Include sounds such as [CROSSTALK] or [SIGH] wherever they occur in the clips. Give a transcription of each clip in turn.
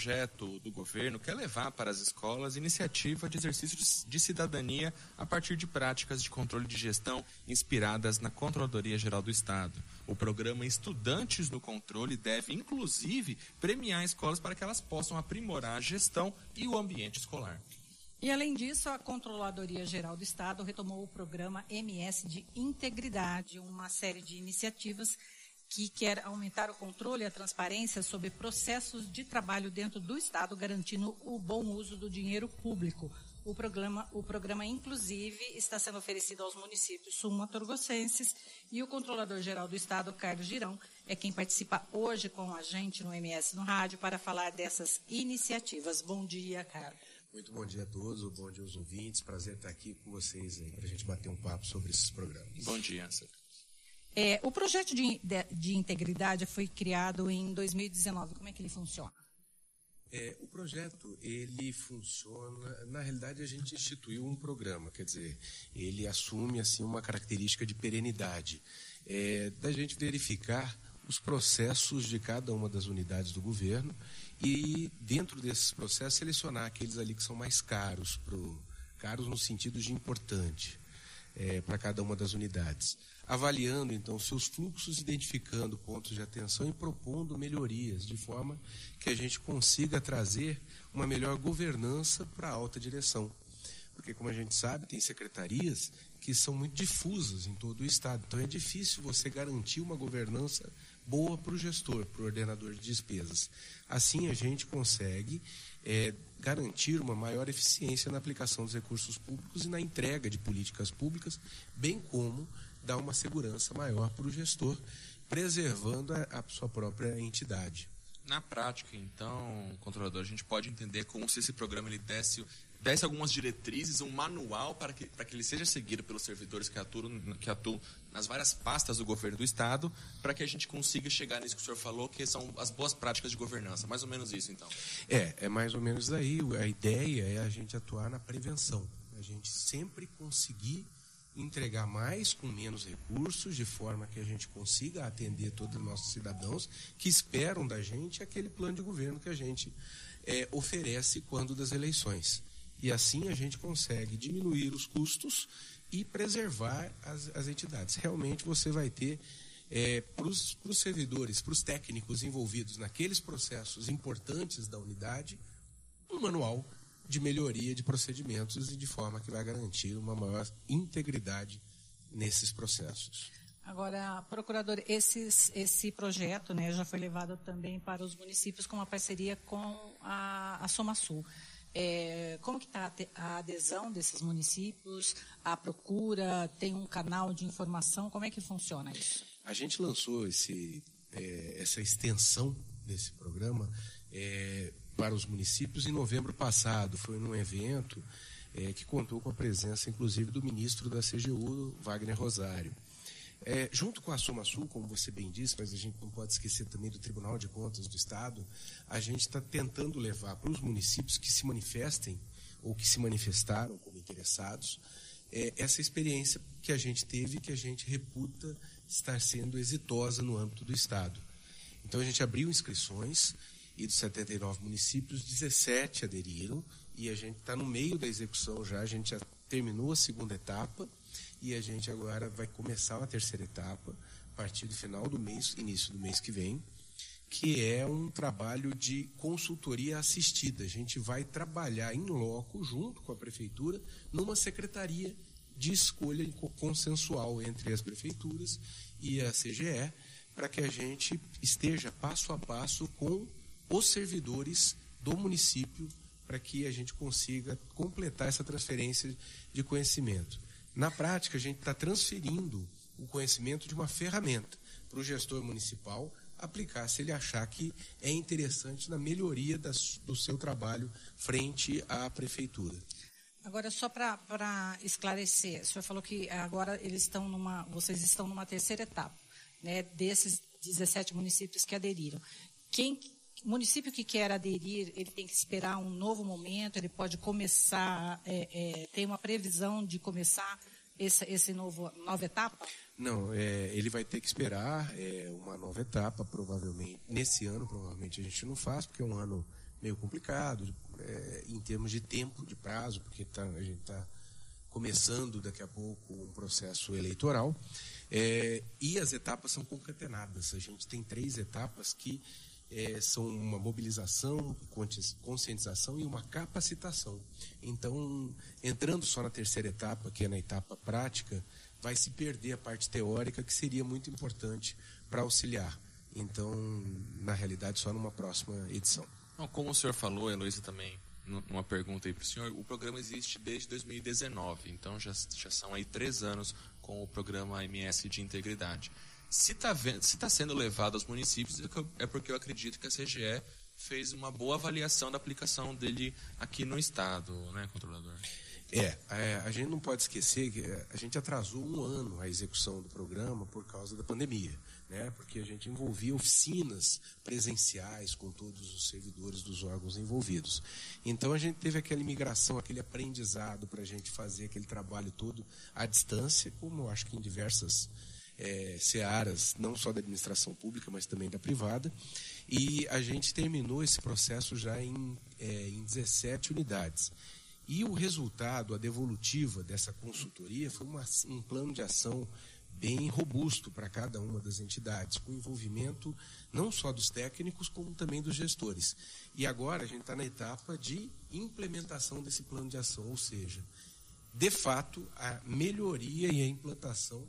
Projeto do governo quer levar para as escolas iniciativa de exercício de cidadania a partir de práticas de controle de gestão inspiradas na Controladoria Geral do Estado. O programa Estudantes no Controle deve, inclusive, premiar escolas para que elas possam aprimorar a gestão e o ambiente escolar. E, além disso, a Controladoria Geral do Estado retomou o programa MS de Integridade, uma série de iniciativas que quer aumentar o controle e a transparência sobre processos de trabalho dentro do Estado, garantindo o bom uso do dinheiro público. O programa, o programa, inclusive, está sendo oferecido aos municípios sumatorgossenses e o Controlador-Geral do Estado, Carlos Girão, é quem participa hoje com a gente no MS no Rádio para falar dessas iniciativas. Bom dia, Carlos. Muito bom dia a todos, bom dia aos ouvintes. Prazer estar aqui com vocês aí para a gente bater um papo sobre esses programas. Bom dia, é, O projeto de, de, de, integridade foi criado em 2019. Como é que ele funciona? É, o projeto ele funciona. Na realidade, a gente instituiu um programa, quer dizer, ele assume assim uma característica de perenidade, é, da gente verificar os processos de cada uma das unidades do governo e, dentro desses processos, selecionar aqueles ali que são mais caros, pro, caros no sentido de importante é, para cada uma das unidades. Avaliando, então, seus fluxos, identificando pontos de atenção e propondo melhorias, de forma que a gente consiga trazer uma melhor governança para a alta direção. Porque, como a gente sabe, tem secretarias que são muito difusas em todo o Estado. Então, é difícil você garantir uma governança boa para o gestor, para o ordenador de despesas. Assim, a gente consegue é, garantir uma maior eficiência na aplicação dos recursos públicos e na entrega de políticas públicas, bem como dar uma segurança maior para o gestor, preservando a, a sua própria entidade. Na prática, então, controlador, a gente pode entender como se esse programa ele desse desse algumas diretrizes, um manual para que, para que ele seja seguido pelos servidores que atuam, que atuam nas várias pastas do governo do Estado, para que a gente consiga chegar nisso que o senhor falou, que são as boas práticas de governança. Mais ou menos isso, então. É, é mais ou menos daí. A ideia é a gente atuar na prevenção. A gente sempre conseguir entregar mais com menos recursos, de forma que a gente consiga atender todos os nossos cidadãos que esperam da gente aquele plano de governo que a gente é, oferece quando das eleições. E assim a gente consegue diminuir os custos e preservar as, as entidades. Realmente você vai ter, é, para os servidores, para os técnicos envolvidos naqueles processos importantes da unidade, um manual de melhoria de procedimentos e de forma que vai garantir uma maior integridade nesses processos. Agora, procurador, esses, esse projeto né, já foi levado também para os municípios com uma parceria com a, a Soma Sul. É, como que está a adesão desses municípios, a procura, tem um canal de informação, como é que funciona isso? A gente lançou esse, é, essa extensão desse programa é, para os municípios em novembro passado. Foi num evento é, que contou com a presença, inclusive, do ministro da CGU, Wagner Rosário. É, junto com a Soma Sul, como você bem disse, mas a gente não pode esquecer também do Tribunal de Contas do Estado, a gente está tentando levar para os municípios que se manifestem ou que se manifestaram como interessados é, essa experiência que a gente teve que a gente reputa estar sendo exitosa no âmbito do Estado. Então a gente abriu inscrições e dos 79 municípios, 17 aderiram e a gente está no meio da execução já, a gente já terminou a segunda etapa e a gente agora vai começar uma terceira etapa, a partir do final do mês, início do mês que vem, que é um trabalho de consultoria assistida. A gente vai trabalhar em loco, junto com a prefeitura, numa secretaria de escolha consensual entre as prefeituras e a CGE, para que a gente esteja passo a passo com os servidores do município, para que a gente consiga completar essa transferência de conhecimento. Na prática, a gente está transferindo o conhecimento de uma ferramenta para o gestor municipal aplicar se ele achar que é interessante na melhoria das, do seu trabalho frente à prefeitura. Agora, só para esclarecer, o senhor falou que agora eles estão numa, vocês estão numa terceira etapa, né, desses 17 municípios que aderiram. Quem o município que quer aderir, ele tem que esperar um novo momento, ele pode começar, é, é, tem uma previsão de começar esse, esse novo, nova etapa? Não, é, ele vai ter que esperar é, uma nova etapa, provavelmente. Nesse ano, provavelmente, a gente não faz, porque é um ano meio complicado, é, em termos de tempo, de prazo, porque tá, a gente está começando daqui a pouco um processo eleitoral. É, e as etapas são concatenadas. A gente tem três etapas que é, são uma mobilização, conscientização e uma capacitação. Então, entrando só na terceira etapa, que é na etapa prática, vai se perder a parte teórica, que seria muito importante para auxiliar. Então, na realidade, só numa próxima edição. como o senhor falou, Heloísa também, numa pergunta aí para o senhor, o programa existe desde 2019, então já, já são aí três anos com o programa MS de Integridade. Se está tá sendo levado aos municípios, é, é porque eu acredito que a CGE fez uma boa avaliação da aplicação dele aqui no Estado, né, controlador? É, é, a gente não pode esquecer que é, a gente atrasou um ano a execução do programa por causa da pandemia, né? Porque a gente envolvia oficinas presenciais com todos os servidores dos órgãos envolvidos. Então a gente teve aquela imigração, aquele aprendizado para a gente fazer aquele trabalho todo à distância, como acho que em diversas é, searas, não só da administração pública, mas também da privada. E a gente terminou esse processo já em, é, em 17 unidades. E o resultado, a devolutiva dessa consultoria, foi uma, um plano de ação bem robusto para cada uma das entidades, com envolvimento não só dos técnicos, como também dos gestores. E agora a gente está na etapa de implementação desse plano de ação, ou seja, de fato, a melhoria e a implantação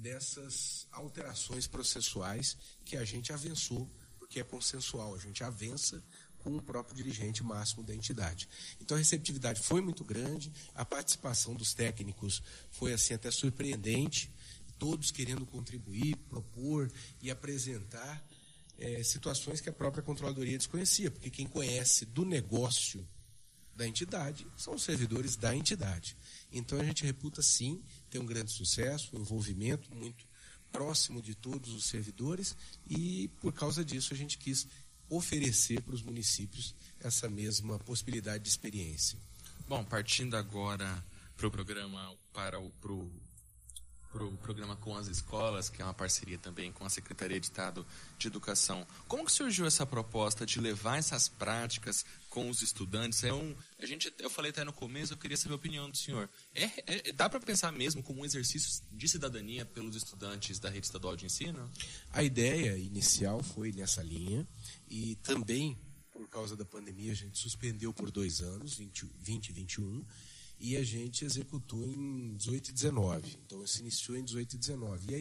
dessas alterações processuais que a gente avançou, porque é consensual, a gente avança com o próprio dirigente máximo da entidade. Então a receptividade foi muito grande, a participação dos técnicos foi assim até surpreendente, todos querendo contribuir, propor e apresentar é, situações que a própria controladoria desconhecia, porque quem conhece do negócio da entidade são os servidores da entidade. Então a gente reputa sim ter um grande sucesso, um envolvimento muito próximo de todos os servidores e por causa disso a gente quis oferecer para os municípios essa mesma possibilidade de experiência. Bom, partindo agora para o programa para o pro para o programa com as escolas, que é uma parceria também com a Secretaria de Estado de Educação. Como que surgiu essa proposta de levar essas práticas com os estudantes? É um, a gente, eu falei até no começo, eu queria saber a opinião do senhor. É, é dá para pensar mesmo como um exercício de cidadania pelos estudantes da rede estadual de ensino? A ideia inicial foi nessa linha e também por causa da pandemia a gente suspendeu por dois anos, 20 e 21 e a gente executou em 18 e 19. Então, se iniciou em 18 e 19. E a,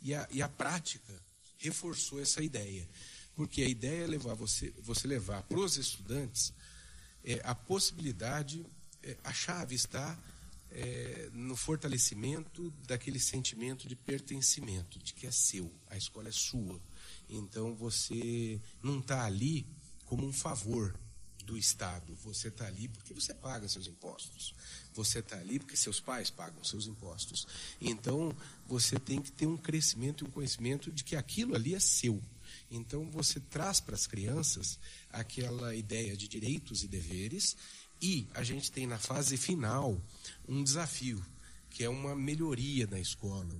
e a, e a prática reforçou essa ideia. Porque a ideia é levar você, você levar para os estudantes é, a possibilidade, é, a chave está é, no fortalecimento daquele sentimento de pertencimento, de que é seu, a escola é sua. Então você não está ali como um favor, do Estado. Você está ali porque você paga seus impostos. Você está ali porque seus pais pagam seus impostos. Então, você tem que ter um crescimento e um conhecimento de que aquilo ali é seu. Então, você traz para as crianças aquela ideia de direitos e deveres. E a gente tem na fase final um desafio, que é uma melhoria na escola,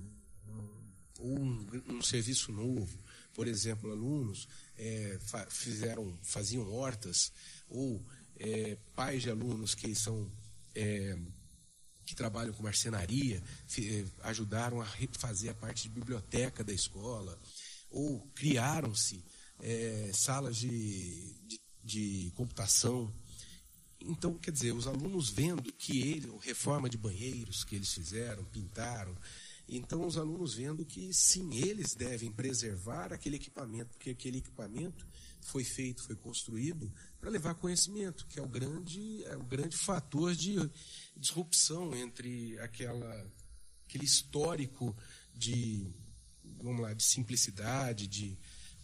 ou um, um serviço novo. Por exemplo, alunos é, fizeram, faziam hortas ou é, pais de alunos que são é, que trabalham com marcenaria é, ajudaram a refazer a parte de biblioteca da escola ou criaram-se é, salas de, de, de, computação. Então quer dizer os alunos vendo que ele reforma de banheiros que eles fizeram pintaram então os alunos vendo que sim eles devem preservar aquele equipamento porque aquele equipamento foi feito, foi construído para levar conhecimento, que é o grande, é o grande fator de disrupção entre aquela, aquele histórico de, vamos lá, de simplicidade, de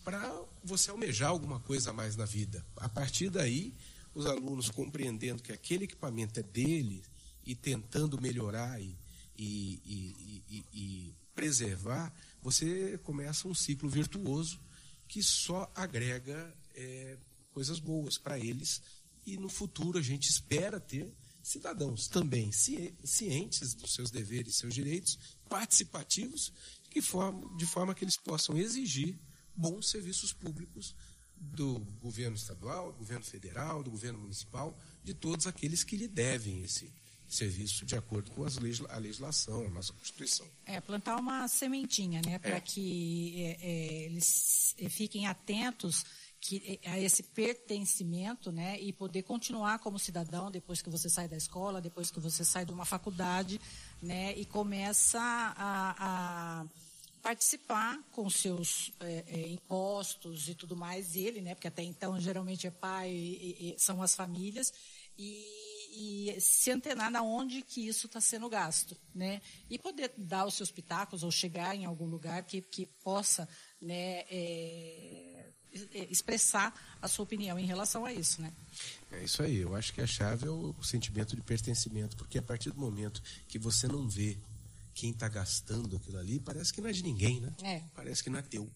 para você almejar alguma coisa a mais na vida. A partir daí, os alunos compreendendo que aquele equipamento é dele e tentando melhorar e, e, e, e preservar, você começa um ciclo virtuoso que só agrega é, coisas boas para eles e no futuro a gente espera ter cidadãos também cientes dos seus deveres e seus direitos, participativos, de forma, de forma que eles possam exigir bons serviços públicos do governo estadual, do governo federal, do governo municipal, de todos aqueles que lhe devem esse serviço de acordo com as a legislação, a nossa Constituição. É, plantar uma sementinha, né, para é. que é, é, eles fiquem atentos que, a esse pertencimento, né, e poder continuar como cidadão depois que você sai da escola, depois que você sai de uma faculdade, né, e começa a, a participar com seus é, é, impostos e tudo mais, ele, né, porque até então geralmente é pai e, e são as famílias, e, e, se antenar na onde que isso está sendo gasto, né, e poder dar os seus pitacos ou chegar em algum lugar que, que possa, né, é, expressar a sua opinião em relação a isso, né. É isso aí, eu acho que a chave é o sentimento de pertencimento, porque a partir do momento que você não vê quem está gastando aquilo ali, parece que não é de ninguém, né? É. Parece que não é teu.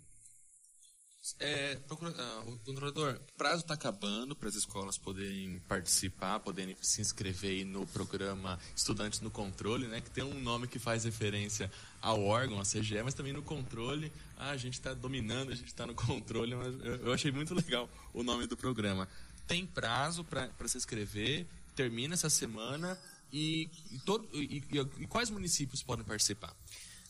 É, procura, uh, o controlador, o prazo está acabando para as escolas poderem participar, poderem se inscrever no programa Estudantes no Controle, né, que tem um nome que faz referência ao órgão, a CGE, mas também no controle. Ah, a gente está dominando, a gente está no controle, mas eu, achei muito legal o nome do programa. Tem prazo para se inscrever, termina essa semana. E, e, todo, e, e, quais municípios podem participar?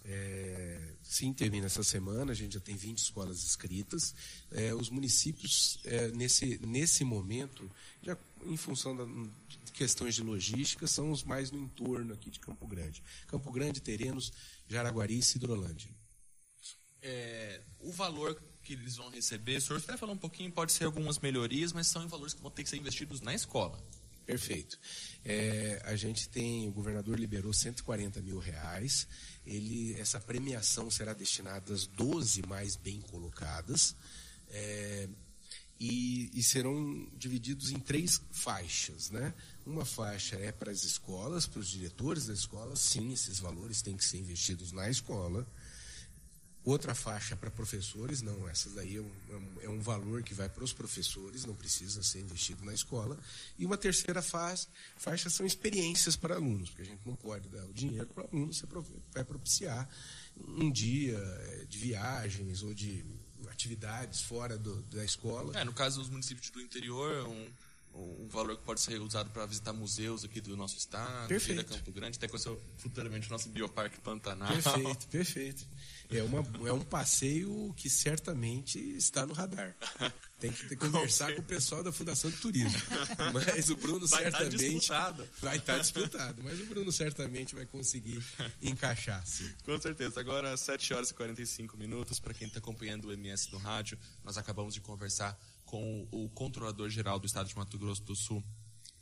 É, sim, termina essa semana, a gente já tem 20 escolas inscritas. É, os municípios, é, nesse, nesse momento, já em função da, de questões de logística, são os mais no entorno aqui de Campo Grande. Campo Grande, Terenos, Jaraguari e Cidrolândia. É, o valor que eles vão receber, o senhor até falou um pouquinho, pode ser algumas melhorias, mas são valores que vão ter que ser investidos na escola. Perfeito. É, a gente tem, o governador liberou 140 mil reais. Ele, essa premiação será destinada às 12 mais bem colocadas. É, e, e, serão divididos em três faixas. Né? Uma faixa é para as escolas, para os diretores da escola, sim, esses valores têm que ser investidos na escola. Outra faixa para professores, não, essa daí é um, é um, valor que vai para os professores, não precisa ser investido na escola. E uma terceira faixa, faixa são experiências para alunos, porque a gente não pode dar o dinheiro para o aluno, você vai propiciar um dia é, de viagens ou de atividades fora do, da escola. É, no caso dos municípios do interior, um, um valor que pode ser usado para visitar museus aqui do nosso estado, perfeito. Campo Grande, até conhecer futuramente o nosso Bioparque Pantanal. Perfeito, [LAUGHS] perfeito. É, uma, é um passeio que certamente está no radar. Tem que conversar [LAUGHS] com o pessoal da Fundação de Turismo. Mas o Bruno vai tá certamente. Estar vai estar tá disputado. Mas o Bruno certamente vai conseguir encaixar. Sim. Com certeza. Agora, 7 horas e 45 minutos. Para quem está acompanhando o MS no rádio, nós acabamos de conversar com o controlador geral do estado de Mato Grosso do Sul,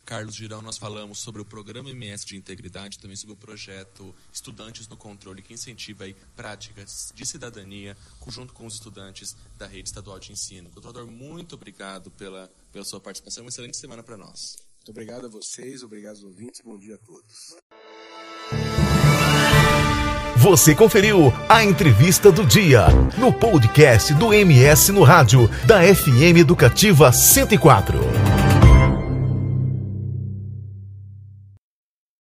Carlos Girão, nós falamos sobre o programa MS de integridade, também sobre o projeto Estudantes no Controle, que incentiva aí práticas de cidadania junto com os estudantes da rede estadual de ensino. Controlador, muito obrigado pela, pela sua participação. Uma excelente semana para nós. Muito obrigado a vocês, obrigado aos ouvintes, bom dia a todos. Você conferiu a entrevista do dia no podcast do MS no rádio da FM Educativa 104.